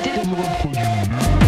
didn't.